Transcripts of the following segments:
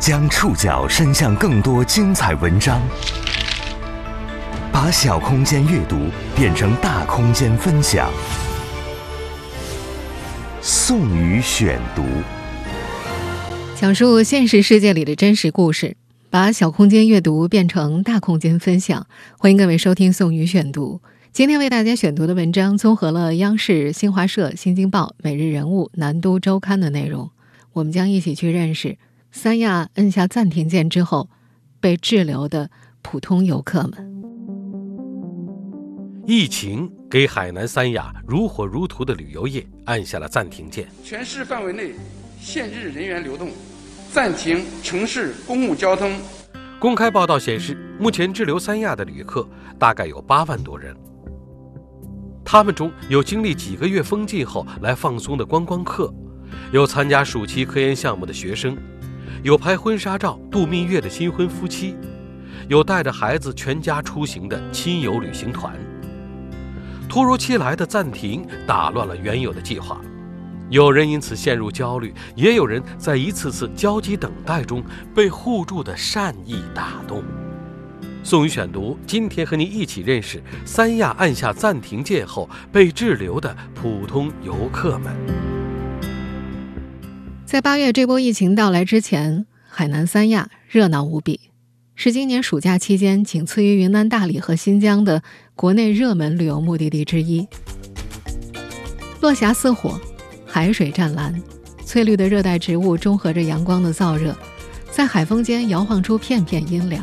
将触角伸向更多精彩文章，把小空间阅读变成大空间分享。宋宇选读，讲述现实世界里的真实故事，把小空间阅读变成大空间分享。欢迎各位收听宋宇选读。今天为大家选读的文章综合了央视、新华社、新京报、每日人物、南都周刊的内容。我们将一起去认识三亚摁下暂停键之后被滞留的普通游客们。疫情给海南三亚如火如荼的旅游业按下了暂停键，全市范围内限制人员流动，暂停城市公共交通。公开报道显示，目前滞留三亚的旅客大概有八万多人。他们中有经历几个月封禁后来放松的观光客，有参加暑期科研项目的学生，有拍婚纱照度蜜月的新婚夫妻，有带着孩子全家出行的亲友旅行团。突如其来的暂停打乱了原有的计划，有人因此陷入焦虑，也有人在一次次焦急等待中被互助的善意打动。宋宇选读，今天和您一起认识三亚按下暂停键后被滞留的普通游客们。在八月这波疫情到来之前，海南三亚热闹无比，是今年暑假期间仅次于云南大理和新疆的国内热门旅游目的地之一。落霞似火，海水湛蓝，翠绿的热带植物中和着阳光的燥热，在海风间摇晃出片片阴凉。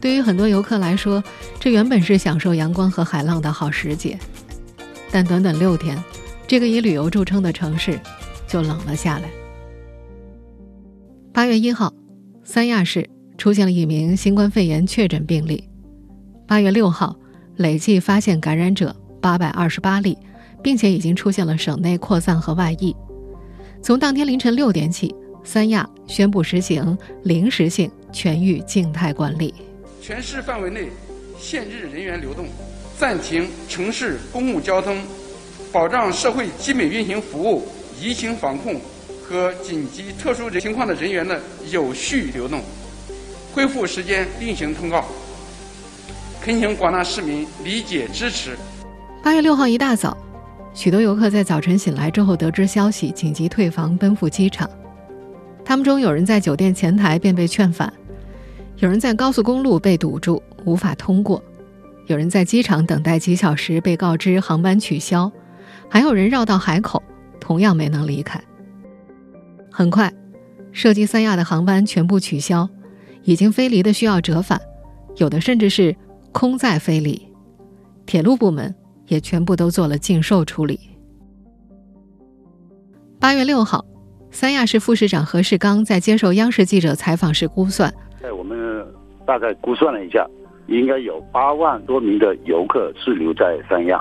对于很多游客来说，这原本是享受阳光和海浪的好时节，但短短六天，这个以旅游著称的城市就冷了下来。八月一号，三亚市出现了一名新冠肺炎确诊病例。八月六号，累计发现感染者八百二十八例，并且已经出现了省内扩散和外溢。从当天凌晨六点起，三亚宣布实行临时性全域静态管理。全市范围内限制人员流动，暂停城市公共交通，保障社会基本运行服务、疫情防控和紧急特殊情况的人员的有序流动。恢复时间另行通告，恳请广大市民理解支持。八月六号一大早，许多游客在早晨醒来之后得知消息，紧急退房奔赴机场。他们中有人在酒店前台便被劝返。有人在高速公路被堵住，无法通过；有人在机场等待几小时，被告知航班取消；还有人绕到海口，同样没能离开。很快，涉及三亚的航班全部取消，已经飞离的需要折返，有的甚至是空载飞离。铁路部门也全部都做了禁售处理。八月六号，三亚市副市长何世刚在接受央视记者采访时估算。在我们大概估算了一下，应该有八万多名的游客滞留在三亚。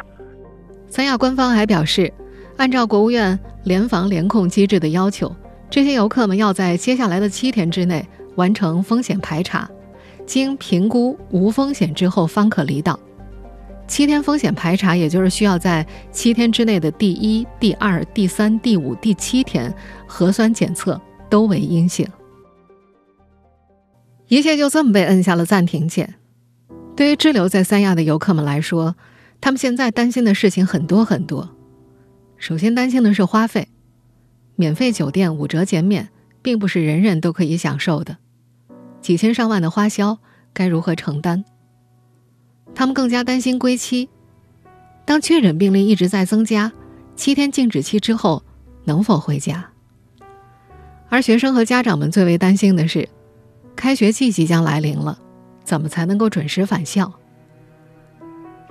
三亚官方还表示，按照国务院联防联控机制的要求，这些游客们要在接下来的七天之内完成风险排查，经评估无风险之后方可离岛。七天风险排查，也就是需要在七天之内的第一、第二、第三、第五、第七天核酸检测都为阴性。一切就这么被摁下了暂停键。对于滞留在三亚的游客们来说，他们现在担心的事情很多很多。首先担心的是花费，免费酒店五折减免，并不是人人都可以享受的，几千上万的花销该如何承担？他们更加担心归期，当确诊病例一直在增加，七天静止期之后能否回家？而学生和家长们最为担心的是。开学季即将来临了，怎么才能够准时返校？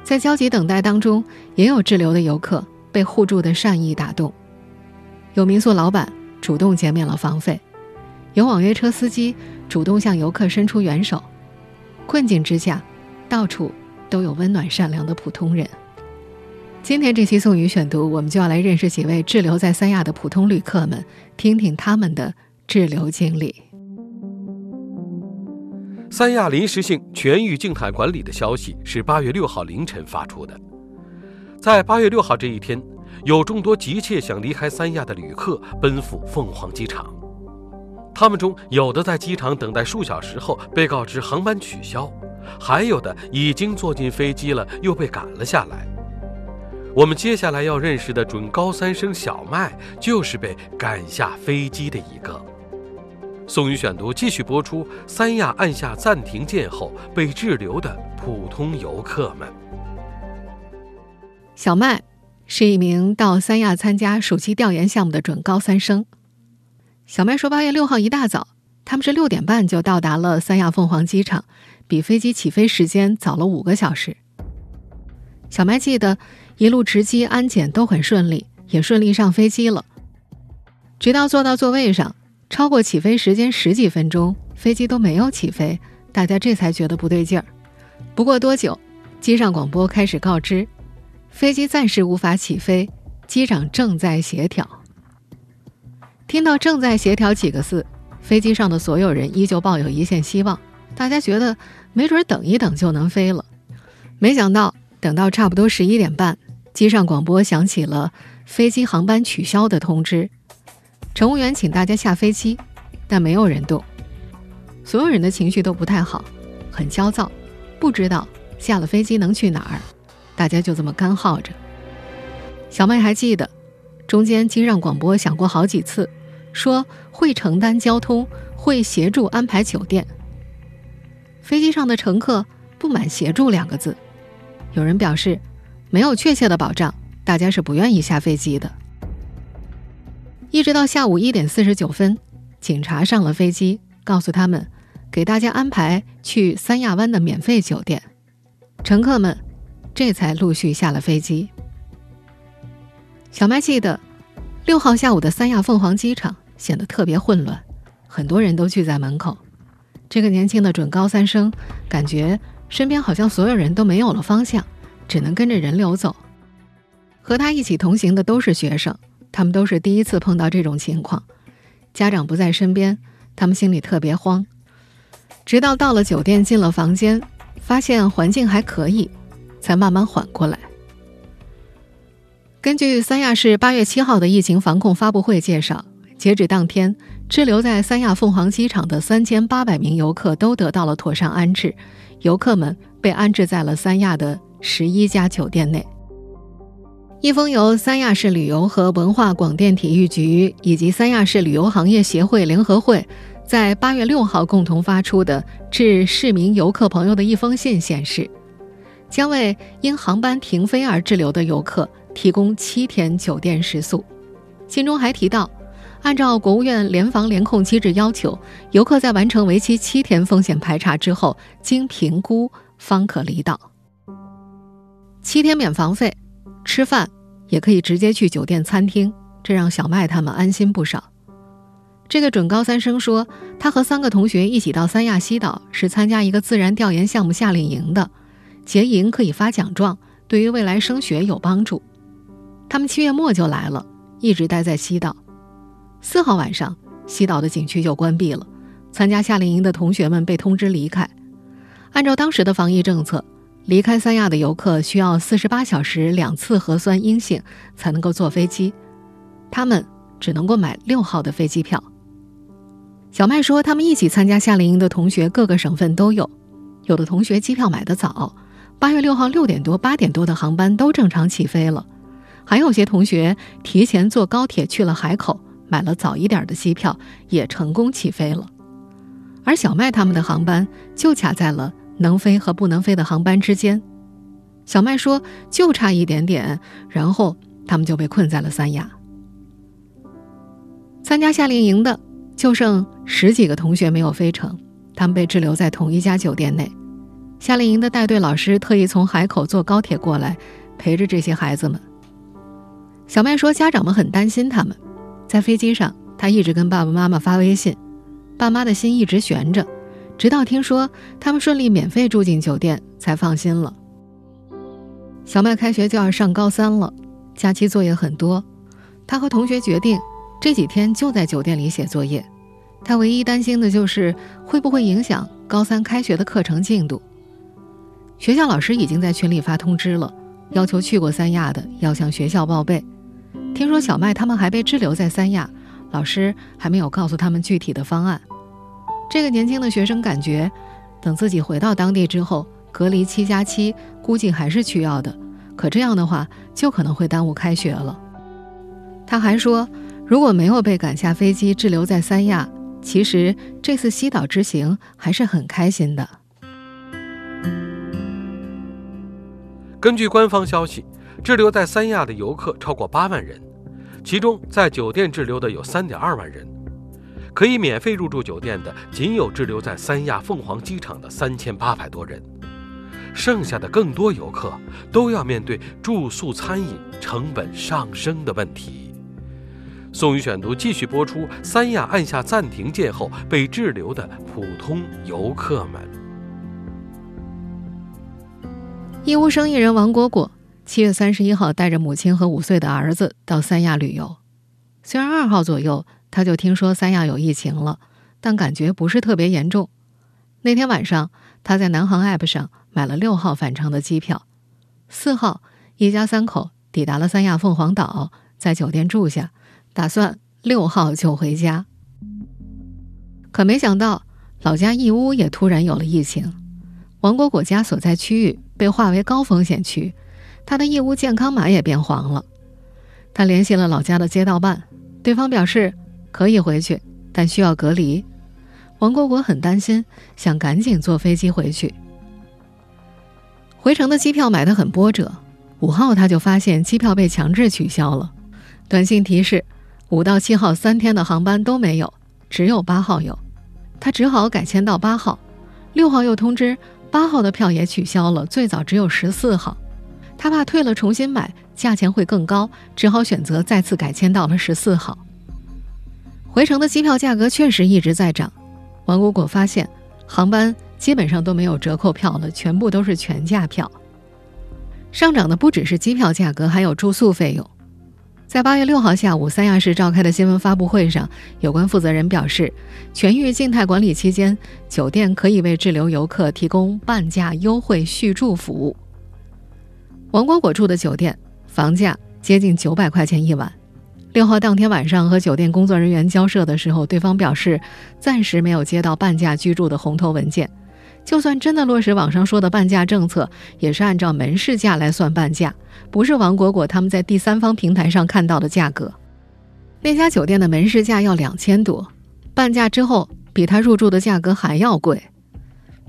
在焦急等待当中，也有滞留的游客被互助的善意打动，有民宿老板主动减免了房费，有网约车司机主动向游客伸出援手。困境之下，到处都有温暖善良的普通人。今天这期宋宇选读，我们就要来认识几位滞留在三亚的普通旅客们，听听他们的滞留经历。三亚临时性全域静态管理的消息是八月六号凌晨发出的。在八月六号这一天，有众多急切想离开三亚的旅客奔赴凤凰机场，他们中有的在机场等待数小时后被告知航班取消，还有的已经坐进飞机了又被赶了下来。我们接下来要认识的准高三生小麦，就是被赶下飞机的一个。宋宇选读继续播出：三亚按下暂停键后被滞留的普通游客们。小麦是一名到三亚参加暑期调研项目的准高三生。小麦说，八月六号一大早，他们是六点半就到达了三亚凤凰机场，比飞机起飞时间早了五个小时。小麦记得。一路值机安检都很顺利，也顺利上飞机了。直到坐到座位上，超过起飞时间十几分钟，飞机都没有起飞，大家这才觉得不对劲儿。不过多久，机上广播开始告知，飞机暂时无法起飞，机长正在协调。听到“正在协调”几个字，飞机上的所有人依旧抱有一线希望，大家觉得没准等一等就能飞了。没想到，等到差不多十一点半。机上广播响起了飞机航班取消的通知，乘务员请大家下飞机，但没有人动，所有人的情绪都不太好，很焦躁，不知道下了飞机能去哪儿，大家就这么干耗着。小麦还记得，中间经让广播响过好几次，说会承担交通，会协助安排酒店。飞机上的乘客不满“协助”两个字，有人表示。没有确切的保障，大家是不愿意下飞机的。一直到下午一点四十九分，警察上了飞机，告诉他们给大家安排去三亚湾的免费酒店，乘客们这才陆续下了飞机。小麦记得，六号下午的三亚凤凰机场显得特别混乱，很多人都聚在门口。这个年轻的准高三生感觉身边好像所有人都没有了方向。只能跟着人流走。和他一起同行的都是学生，他们都是第一次碰到这种情况。家长不在身边，他们心里特别慌。直到到了酒店，进了房间，发现环境还可以，才慢慢缓过来。根据三亚市八月七号的疫情防控发布会介绍，截止当天，滞留在三亚凤凰机场的三千八百名游客都得到了妥善安置，游客们被安置在了三亚的。十一家酒店内，一封由三亚市旅游和文化广电体育局以及三亚市旅游行业协会联合会在八月六号共同发出的致市民游客朋友的一封信显示，将为因航班停飞而滞留的游客提供七天酒店食宿。信中还提到，按照国务院联防联控机制要求，游客在完成为期七天风险排查之后，经评估方可离岛。七天免房费，吃饭也可以直接去酒店餐厅，这让小麦他们安心不少。这个准高三生说，他和三个同学一起到三亚西岛，是参加一个自然调研项目夏令营的，结营可以发奖状，对于未来升学有帮助。他们七月末就来了，一直待在西岛。四号晚上，西岛的景区就关闭了，参加夏令营的同学们被通知离开。按照当时的防疫政策。离开三亚的游客需要四十八小时两次核酸阴性才能够坐飞机，他们只能够买六号的飞机票。小麦说，他们一起参加夏令营的同学各个省份都有，有的同学机票买得早，八月六号六点多、八点多的航班都正常起飞了，还有些同学提前坐高铁去了海口，买了早一点的机票，也成功起飞了。而小麦他们的航班就卡在了。能飞和不能飞的航班之间，小麦说就差一点点，然后他们就被困在了三亚。参加夏令营的就剩十几个同学没有飞成，他们被滞留在同一家酒店内。夏令营的带队老师特意从海口坐高铁过来陪着这些孩子们。小麦说，家长们很担心他们，在飞机上他一直跟爸爸妈妈发微信，爸妈的心一直悬着。直到听说他们顺利免费住进酒店，才放心了。小麦开学就要上高三了，假期作业很多，他和同学决定这几天就在酒店里写作业。他唯一担心的就是会不会影响高三开学的课程进度。学校老师已经在群里发通知了，要求去过三亚的要向学校报备。听说小麦他们还被滞留在三亚，老师还没有告诉他们具体的方案。这个年轻的学生感觉，等自己回到当地之后，隔离七加七估计还是需要的。可这样的话，就可能会耽误开学了。他还说，如果没有被赶下飞机滞留在三亚，其实这次西岛之行还是很开心的。根据官方消息，滞留在三亚的游客超过八万人，其中在酒店滞留的有三点二万人，可以免费入住酒店的仅有滞留在三亚凤凰机场的三千八百多人。剩下的更多游客都要面对住宿、餐饮成本上升的问题。宋宇选读继续播出：三亚按下暂停键后被滞留的普通游客们。义乌生意人王果果七月三十一号带着母亲和五岁的儿子到三亚旅游。虽然二号左右他就听说三亚有疫情了，但感觉不是特别严重。那天晚上，他在南航 App 上。买了六号返程的机票，四号一家三口抵达了三亚凤凰岛，在酒店住下，打算六号就回家。可没想到，老家义乌也突然有了疫情，王果果家所在区域被划为高风险区，他的义乌健康码也变黄了。他联系了老家的街道办，对方表示可以回去，但需要隔离。王果果很担心，想赶紧坐飞机回去。回程的机票买得很波折，五号他就发现机票被强制取消了，短信提示五到七号三天的航班都没有，只有八号有，他只好改签到八号。六号又通知八号的票也取消了，最早只有十四号，他怕退了重新买价钱会更高，只好选择再次改签到了十四号。回程的机票价格确实一直在涨，王果果发现航班。基本上都没有折扣票了，全部都是全价票。上涨的不只是机票价格，还有住宿费用。在八月六号下午，三亚市召开的新闻发布会上，有关负责人表示，全域静态管理期间，酒店可以为滞留游客提供半价优惠续住服务。王果果住的酒店房价接近九百块钱一晚。六号当天晚上和酒店工作人员交涉的时候，对方表示暂时没有接到半价居住的红头文件。就算真的落实网上说的半价政策，也是按照门市价来算半价，不是王果果他们在第三方平台上看到的价格。那家酒店的门市价要两千多，半价之后比他入住的价格还要贵。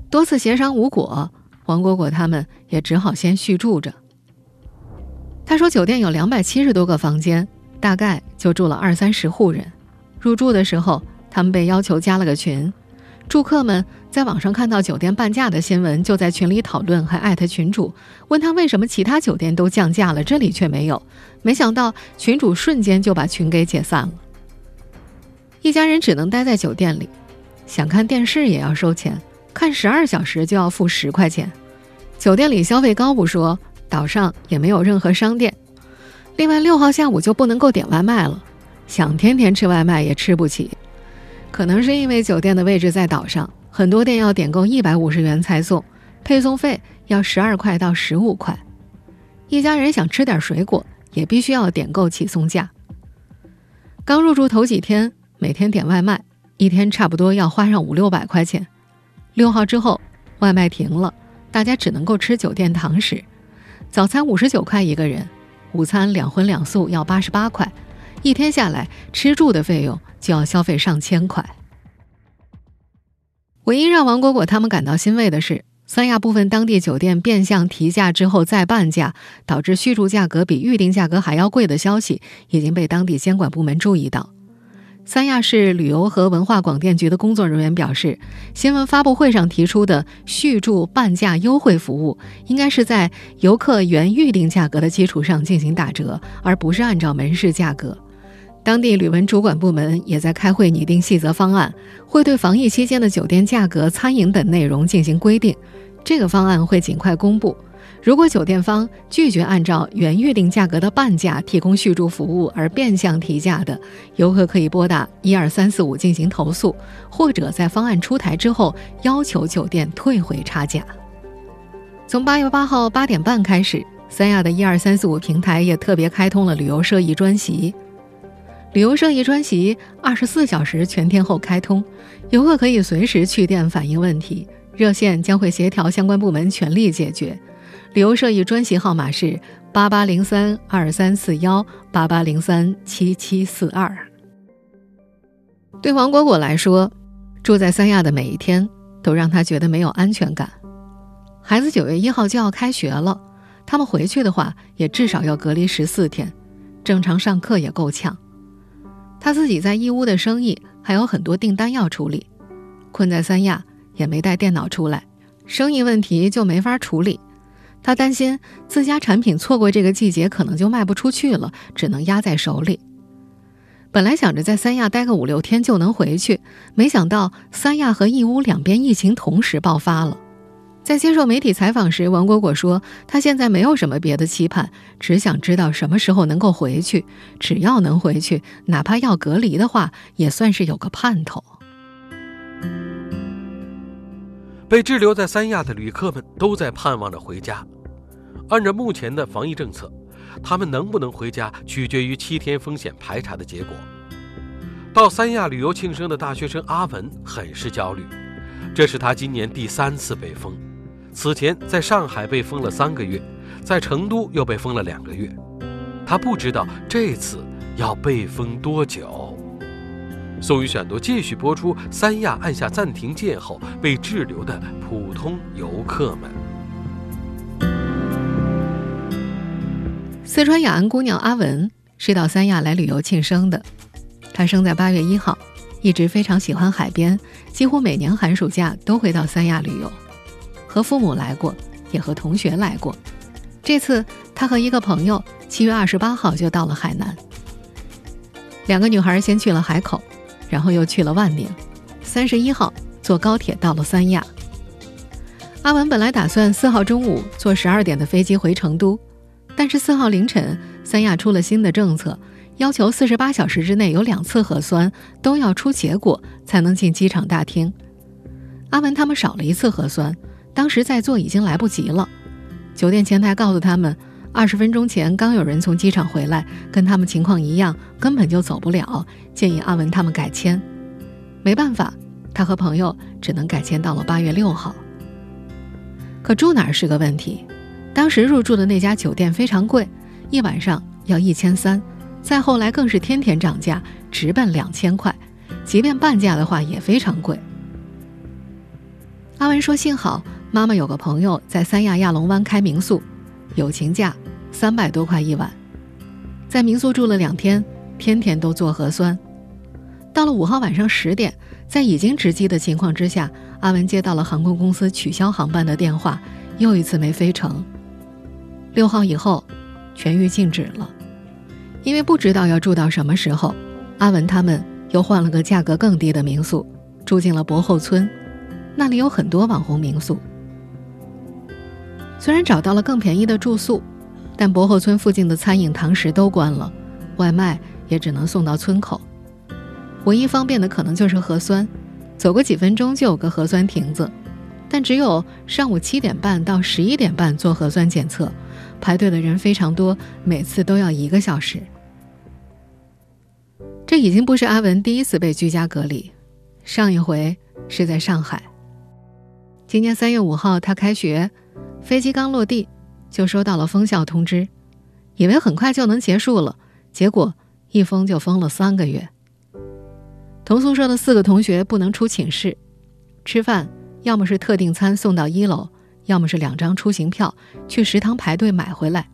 多次协商无果，王果果他们也只好先续住着。他说，酒店有两百七十多个房间，大概就住了二三十户人。入住的时候，他们被要求加了个群。住客们在网上看到酒店半价的新闻，就在群里讨论，还艾特群主问他为什么其他酒店都降价了，这里却没有。没想到群主瞬间就把群给解散了。一家人只能待在酒店里，想看电视也要收钱，看十二小时就要付十块钱。酒店里消费高不说，岛上也没有任何商店。另外六号下午就不能够点外卖了，想天天吃外卖也吃不起。可能是因为酒店的位置在岛上，很多店要点够一百五十元才送，配送费要十二块到十五块。一家人想吃点水果，也必须要点够起送价。刚入住头几天，每天点外卖，一天差不多要花上五六百块钱。六号之后，外卖停了，大家只能够吃酒店堂食。早餐五十九块一个人，午餐两荤两素要八十八块。一天下来，吃住的费用就要消费上千块。唯一让王果果他们感到欣慰的是，三亚部分当地酒店变相提价之后再半价，导致续住价格比预定价格还要贵的消息，已经被当地监管部门注意到。三亚市旅游和文化广电局的工作人员表示，新闻发布会上提出的续住半价优惠服务，应该是在游客原预定价格的基础上进行打折，而不是按照门市价格。当地旅文主管部门也在开会拟定细则方案，会对防疫期间的酒店价格、餐饮等内容进行规定。这个方案会尽快公布。如果酒店方拒绝按照原预定价格的半价提供续住服务而变相提价的，游客可以拨打一二三四五进行投诉，或者在方案出台之后要求酒店退回差价。从八月八号八点半开始，三亚的一二三四五平台也特别开通了旅游涉疫专席。旅游社一专席二十四小时全天候开通，游客可以随时去店反映问题，热线将会协调相关部门全力解决。旅游社一专席号码是八八零三二三四幺八八零三七七四二。对王果果来说，住在三亚的每一天都让他觉得没有安全感。孩子九月一号就要开学了，他们回去的话也至少要隔离十四天，正常上课也够呛。他自己在义乌的生意还有很多订单要处理，困在三亚也没带电脑出来，生意问题就没法处理。他担心自家产品错过这个季节可能就卖不出去了，只能压在手里。本来想着在三亚待个五六天就能回去，没想到三亚和义乌两边疫情同时爆发了。在接受媒体采访时，王果果说：“他现在没有什么别的期盼，只想知道什么时候能够回去。只要能回去，哪怕要隔离的话，也算是有个盼头。”被滞留在三亚的旅客们都在盼望着回家。按照目前的防疫政策，他们能不能回家取决于七天风险排查的结果。到三亚旅游庆生的大学生阿文很是焦虑，这是他今年第三次被封。此前在上海被封了三个月，在成都又被封了两个月，他不知道这次要被封多久。宋宇选读继续播出：三亚按下暂停键后被滞留的普通游客们。四川雅安姑娘阿文是到三亚来旅游庆生的，她生在八月一号，一直非常喜欢海边，几乎每年寒暑假都会到三亚旅游。和父母来过，也和同学来过。这次他和一个朋友七月二十八号就到了海南。两个女孩先去了海口，然后又去了万宁，三十一号坐高铁到了三亚。阿文本来打算四号中午坐十二点的飞机回成都，但是四号凌晨三亚出了新的政策，要求四十八小时之内有两次核酸都要出结果才能进机场大厅。阿文他们少了一次核酸。当时在做已经来不及了，酒店前台告诉他们，二十分钟前刚有人从机场回来，跟他们情况一样，根本就走不了，建议阿文他们改签。没办法，他和朋友只能改签到了八月六号。可住哪儿是个问题，当时入住的那家酒店非常贵，一晚上要一千三，再后来更是天天涨价，直奔两千块，即便半价的话也非常贵。阿文说：“幸好。”妈妈有个朋友在三亚亚龙湾开民宿，友情价三百多块一晚，在民宿住了两天，天天都做核酸。到了五号晚上十点，在已经值机的情况之下，阿文接到了航空公司取消航班的电话，又一次没飞成。六号以后，全域静止了，因为不知道要住到什么时候，阿文他们又换了个价格更低的民宿，住进了博后村，那里有很多网红民宿。虽然找到了更便宜的住宿，但博后村附近的餐饮堂食都关了，外卖也只能送到村口。唯一方便的可能就是核酸，走个几分钟就有个核酸亭子，但只有上午七点半到十一点半做核酸检测，排队的人非常多，每次都要一个小时。这已经不是阿文第一次被居家隔离，上一回是在上海。今年三月五号他开学。飞机刚落地，就收到了封校通知，以为很快就能结束了，结果一封就封了三个月。同宿舍的四个同学不能出寝室，吃饭要么是特订餐送到一楼，要么是两张出行票去食堂排队买回来，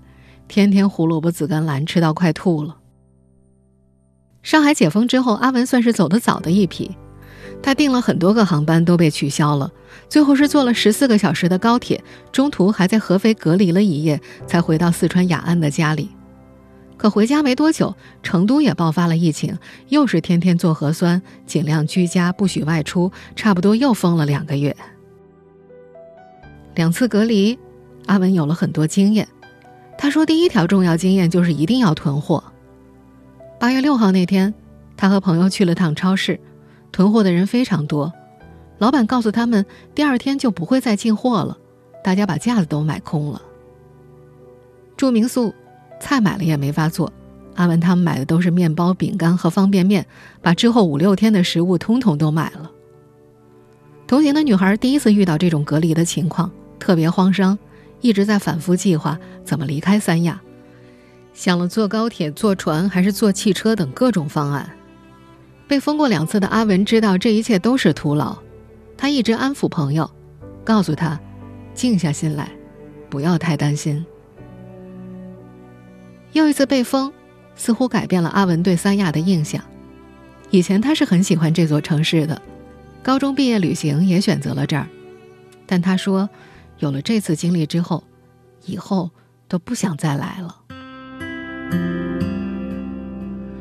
天天胡萝卜紫甘蓝吃到快吐了。上海解封之后，阿文算是走得早的一批。他订了很多个航班都被取消了，最后是坐了十四个小时的高铁，中途还在合肥隔离了一夜，才回到四川雅安的家里。可回家没多久，成都也爆发了疫情，又是天天做核酸，尽量居家，不许外出，差不多又封了两个月。两次隔离，阿文有了很多经验。他说，第一条重要经验就是一定要囤货。八月六号那天，他和朋友去了趟超市。囤货的人非常多，老板告诉他们，第二天就不会再进货了。大家把架子都买空了。住民宿，菜买了也没法做，阿文他们买的都是面包、饼干和方便面，把之后五六天的食物通通都买了。同行的女孩第一次遇到这种隔离的情况，特别慌张，一直在反复计划怎么离开三亚，想了坐高铁、坐船还是坐汽车等各种方案。被封过两次的阿文知道这一切都是徒劳，他一直安抚朋友，告诉他静下心来，不要太担心。又一次被封，似乎改变了阿文对三亚的印象。以前他是很喜欢这座城市的，高中毕业旅行也选择了这儿。但他说，有了这次经历之后，以后都不想再来了。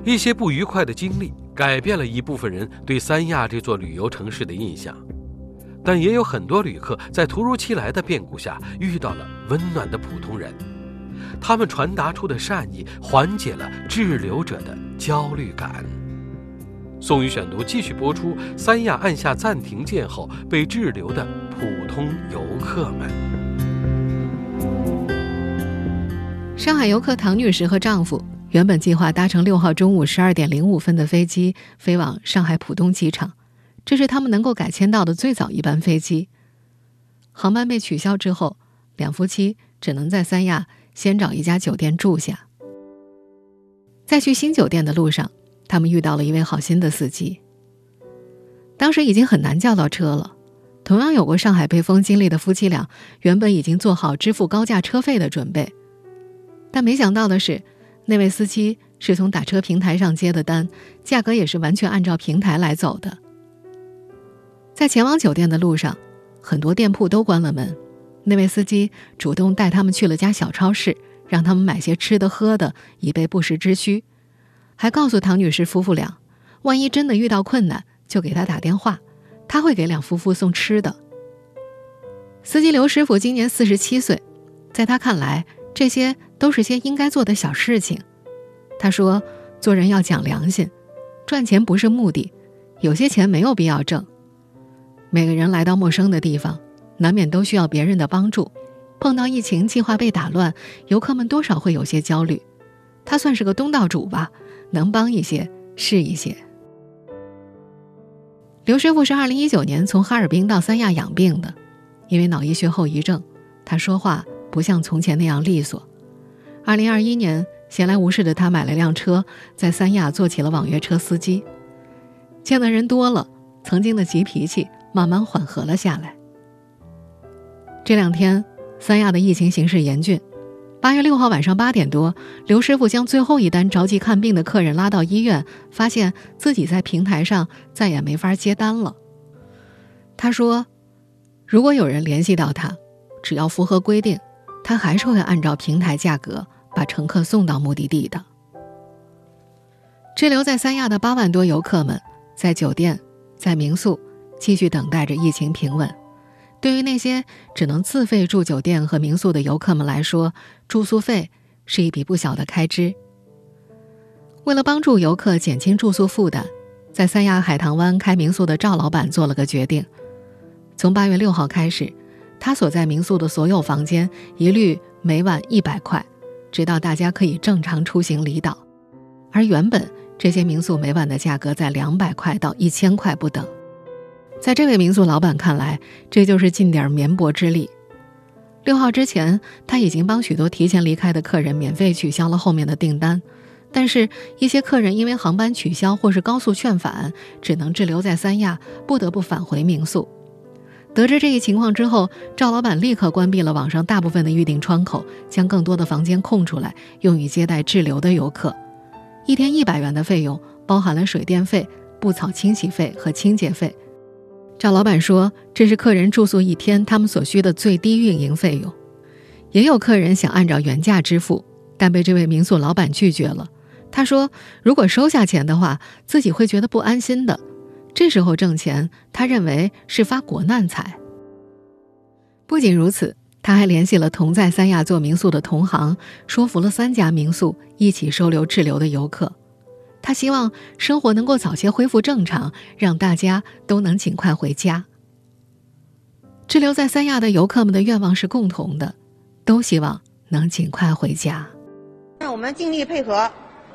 一些不愉快的经历改变了一部分人对三亚这座旅游城市的印象，但也有很多旅客在突如其来的变故下遇到了温暖的普通人。他们传达出的善意，缓解了滞留者的焦虑感。宋宇选读继续播出：三亚按下暂停键后被滞留的普通游客们。上海游客唐女士和丈夫原本计划搭乘六号中午十二点零五分的飞机飞往上海浦东机场，这是他们能够改签到的最早一班飞机。航班被取消之后，两夫妻只能在三亚。先找一家酒店住下，在去新酒店的路上，他们遇到了一位好心的司机。当时已经很难叫到车了，同样有过上海被封经历的夫妻俩，原本已经做好支付高价车费的准备，但没想到的是，那位司机是从打车平台上接的单，价格也是完全按照平台来走的。在前往酒店的路上，很多店铺都关了门。那位司机主动带他们去了家小超市，让他们买些吃的喝的，以备不时之需，还告诉唐女士夫妇俩，万一真的遇到困难，就给他打电话，他会给两夫妇送吃的。司机刘师傅今年四十七岁，在他看来，这些都是些应该做的小事情。他说：“做人要讲良心，赚钱不是目的，有些钱没有必要挣。每个人来到陌生的地方。”难免都需要别人的帮助，碰到疫情计划被打乱，游客们多少会有些焦虑。他算是个东道主吧，能帮一些是一些。刘师傅是二零一九年从哈尔滨到三亚养病的，因为脑溢血后遗症，他说话不像从前那样利索。二零二一年，闲来无事的他买了辆车，在三亚做起了网约车司机。见的人多了，曾经的急脾气慢慢缓和了下来。这两天，三亚的疫情形势严峻。八月六号晚上八点多，刘师傅将最后一单着急看病的客人拉到医院，发现自己在平台上再也没法接单了。他说：“如果有人联系到他，只要符合规定，他还是会按照平台价格把乘客送到目的地的。”滞留在三亚的八万多游客们，在酒店、在民宿，继续等待着疫情平稳。对于那些只能自费住酒店和民宿的游客们来说，住宿费是一笔不小的开支。为了帮助游客减轻住宿负担，在三亚海棠湾开民宿的赵老板做了个决定：从八月六号开始，他所在民宿的所有房间一律每晚一百块，直到大家可以正常出行离岛。而原本这些民宿每晚的价格在两百块到一千块不等。在这位民宿老板看来，这就是尽点绵薄之力。六号之前，他已经帮许多提前离开的客人免费取消了后面的订单，但是，一些客人因为航班取消或是高速劝返，只能滞留在三亚，不得不返回民宿。得知这一情况之后，赵老板立刻关闭了网上大部分的预订窗口，将更多的房间空出来，用于接待滞留的游客。一天一百元的费用，包含了水电费、布草清洗费和清洁费。赵老板说：“这是客人住宿一天他们所需的最低运营费用。”也有客人想按照原价支付，但被这位民宿老板拒绝了。他说：“如果收下钱的话，自己会觉得不安心的。这时候挣钱，他认为是发国难财。”不仅如此，他还联系了同在三亚做民宿的同行，说服了三家民宿一起收留滞留的游客。他希望生活能够早些恢复正常，让大家都能尽快回家。滞留在三亚的游客们的愿望是共同的，都希望能尽快回家。那我们尽力配合，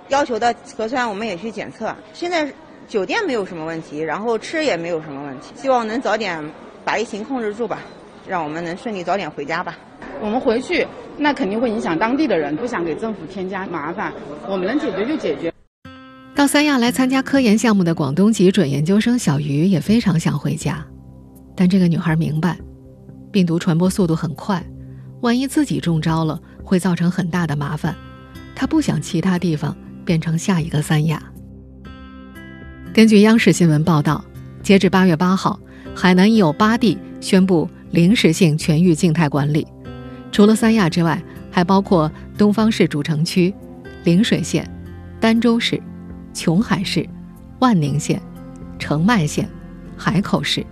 要求的核酸我们也去检测。现在酒店没有什么问题，然后吃也没有什么问题，希望能早点把疫情控制住吧，让我们能顺利早点回家吧。我们回去那肯定会影响当地的人，不想给政府添加麻烦，我们能解决就解决。到三亚来参加科研项目的广东籍准研究生小鱼也非常想回家，但这个女孩明白，病毒传播速度很快，万一自己中招了，会造成很大的麻烦。她不想其他地方变成下一个三亚。根据央视新闻报道，截至八月八号，海南已有八地宣布临时性全域静态管理，除了三亚之外，还包括东方市主城区、陵水县、儋州市、琼海市、万宁县、澄迈县、海口市。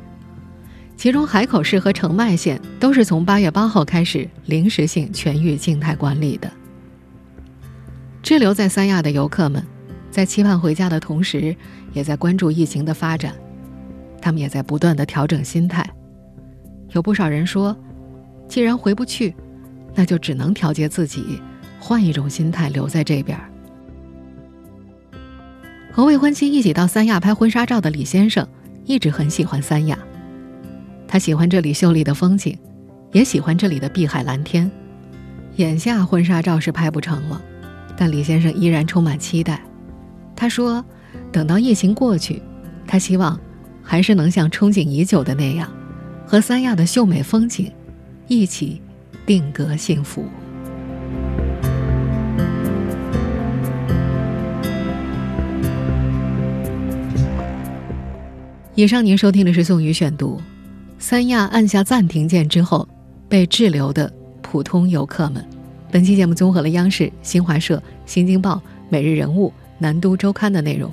其中，海口市和澄迈县都是从八月八号开始临时性全域静态管理的。滞留在三亚的游客们，在期盼回家的同时，也在关注疫情的发展。他们也在不断的调整心态。有不少人说，既然回不去，那就只能调节自己，换一种心态留在这边。和未婚妻一起到三亚拍婚纱照的李先生，一直很喜欢三亚。他喜欢这里秀丽的风景，也喜欢这里的碧海蓝天。眼下婚纱照是拍不成了，但李先生依然充满期待。他说：“等到疫情过去，他希望还是能像憧憬已久的那样，和三亚的秀美风景一起定格幸福。”以上您收听的是宋宇选读。三亚按下暂停键之后，被滞留的普通游客们。本期节目综合了央视、新华社、新京报、每日人物、南都周刊的内容。